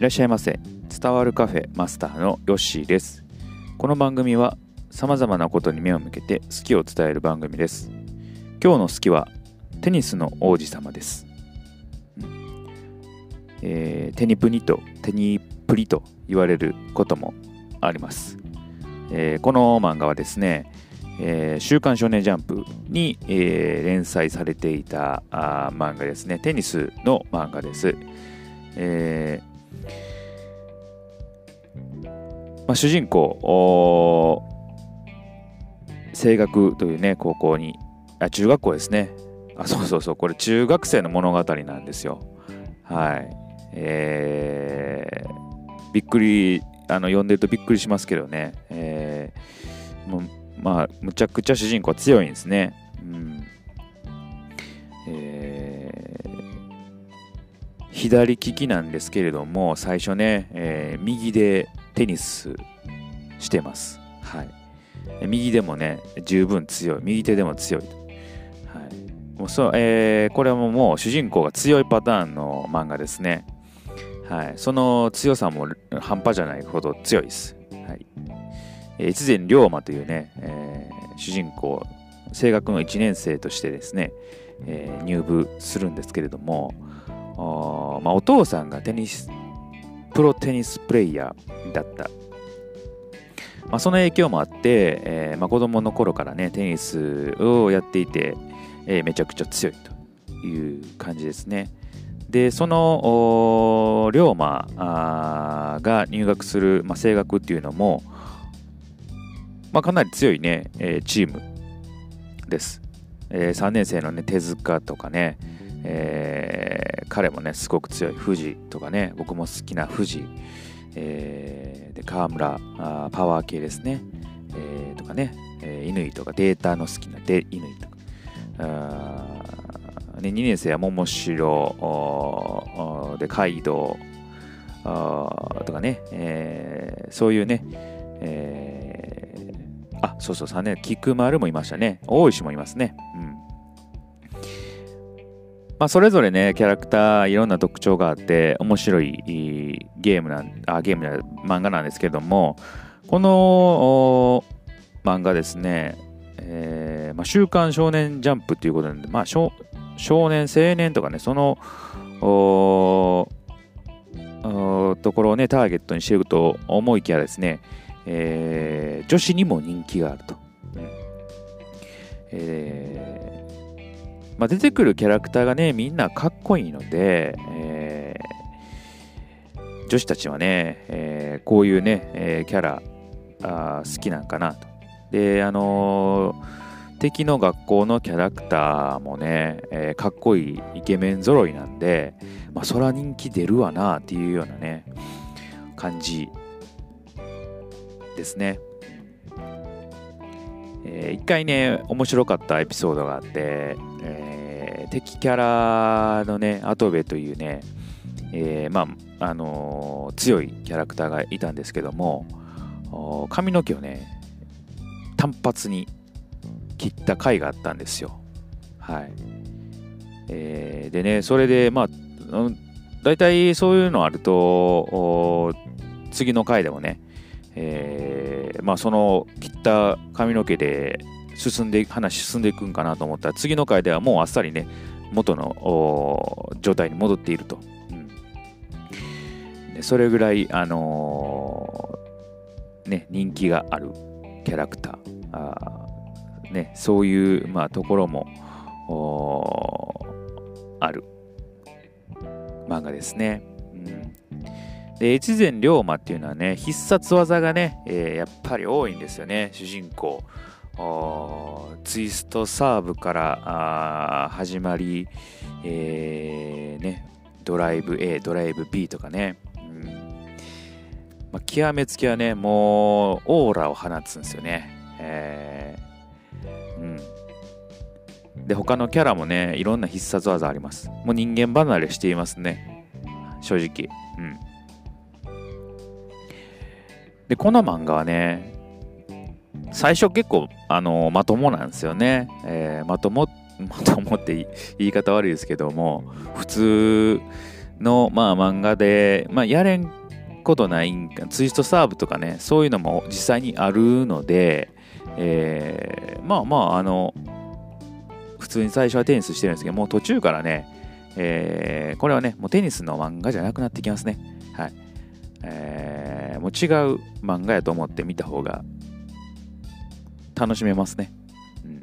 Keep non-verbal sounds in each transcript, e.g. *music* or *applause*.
いらっしゃいませ。伝わるカフェマスターのヨッシーです。この番組はさまざまなことに目を向けて好きを伝える番組です。今日の好きはテニスの王子様です、えーテニプニとテニプリと言われることもあります、えーこの漫画はですねえー週刊少年ジャンプに、えー連載されていたあ漫画ですね。テニスの漫画です。えまあ、主人公、声楽というね、高校に、あ、中学校ですね。あ、そうそうそう、これ中学生の物語なんですよ。はい。えーびっくり、あの、読んでるとびっくりしますけどね。えーもまあ、むちゃくちゃ主人公強いんですね。左利きなんですけれども、最初ね、えー右でテニスしてます。はい。右でもね、十分強い。右手でも強い。はい。もうそえーこれはもう主人公が強いパターンの漫画ですね。はい。その強さも半端じゃないほど強いです。はい。え越前龍馬というね、えー主人公声楽の1年生としてですね、えー入部するんですけれどもおーまあ、お父さんがテニスプロテニスプレイヤーだった、まあ、その影響もあって、えーまあ、子供の頃からねテニスをやっていて、えーめちゃくちゃ強いという感じですね。でその龍馬が入学する、まあ、声楽っていうのも、まあ、かなり強いね、えーチームです、え3年生のね手塚とかね、えー彼もねすごく強い。富士とかね僕も好きな富士、えーで川村あパワー系ですね、えーとかね、えー乾とかデータの好きな乾とか。あね、2年生は桃城で街道あーとかね、えーそういうね、えーあそうそう3年菊丸もいましたね。大石もいますね。うん。まあ、それぞれねキャラクターいろんな特徴があって面白いゲームなあゲームな漫画なんですけどもこの漫画ですね、えーまあ、週刊少年ジャンプということなんで、まあ、少年青年とかねそのところをねターゲットにしていると思いきやですね、えー女子にも人気があると。えーまあ、出てくるキャラクターがねみんなかっこいいので、えー女子たちはね、えーこういうね、えーキャラあ好きなんかなと。であの敵の学校のキャラクターもね、えーかっこいいイケメン揃いなんで、まあ、そら人気出るわなっていうようなね感じですね。えー一回ね面白かったエピソードがあって、え敵キャラのねアトベというね、えーまああのー強いキャラクターがいたんですけども髪の毛をね単発に切った回があったんですよ。はい、えーでねそれでまあうん大体そういうのあると次の回でもねえーまあ、その切った髪の毛で進んで話進んでいくんかなと思ったら次の回ではもうあっさりね元の状態に戻っていると、うん。でそれぐらい、あのーね、人気があるキャラクター。あー、ね、そういう、まあ、ところもある。漫画ですね。うん。で越前龍馬っていうのはね必殺技がね、えーやっぱり多いんですよね主人公。ツイストサーブからあ始まり、えーね、ドライブ A ドライブ B とかね、うん。まあ、極めつきはねもうオーラを放つんですよね、えー。うん、で他のキャラもねいろんな必殺技あります。もう人間離れしていますね。正直。うん。でこの漫画はね最初結構あのまともなんですよね、えーまとも *laughs* まともって言い言い方悪いですけども普通の、まあ、漫画で、まあ、やれんことないんかツイストサーブとかねそういうのも実際にあるので、えー、まあまああの普通に最初はテニスしてるんですけどもう途中からね、えー、これはねもうテニスの漫画じゃなくなってきますね。はい。えー、もう違う漫画やと思って見た方が楽しめますね、うん。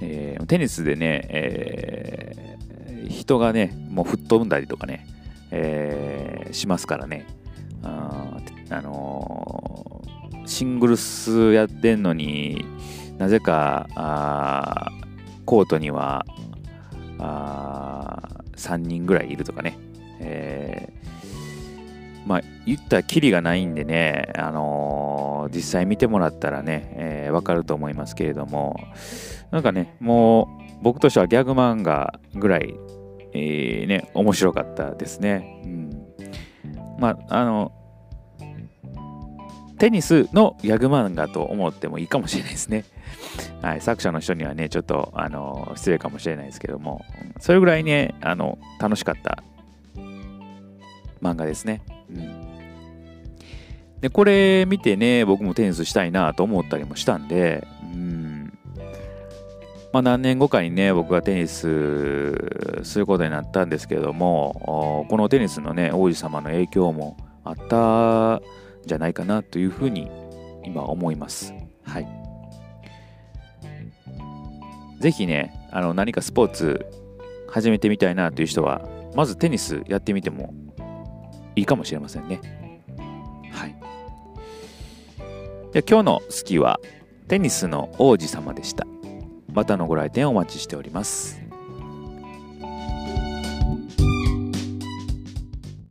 えー、テニスでね、えー、人がねもう吹っ飛んだりとかね、えー、しますからね。あ、あのー、シングルスやってんのになぜかあコートにはあ3人ぐらいいるとかね、えー、まあ言ったらキリがないんでね、あのー、実際見てもらったらね、えー、わかると思いますけれどもなんかねもう僕としてはギャグ漫画ぐらい、えー、ね面白かったですね、うん、まああのテニスのギャグ漫画と思ってもいいかもしれないですね。はい、作者の人にはね、ちょっと、あの、失礼かもしれないですけども、それぐらいね、あの、楽しかった漫画ですね。うん。で、これ見てね、僕もテニスしたいなと思ったりもしたんで、うん。まあ、何年後かにね、僕がテニスすることになったんですけれども、このテニスのね、王子様の影響もあったんじゃないかなというふうに今思います。はい。ぜひね、あの何かスポーツ始めてみたいなという人は、まずテニスやってみてもいいかもしれませんね。で今日の好きはテニスの王子様でした。またのご来店お待ちしております。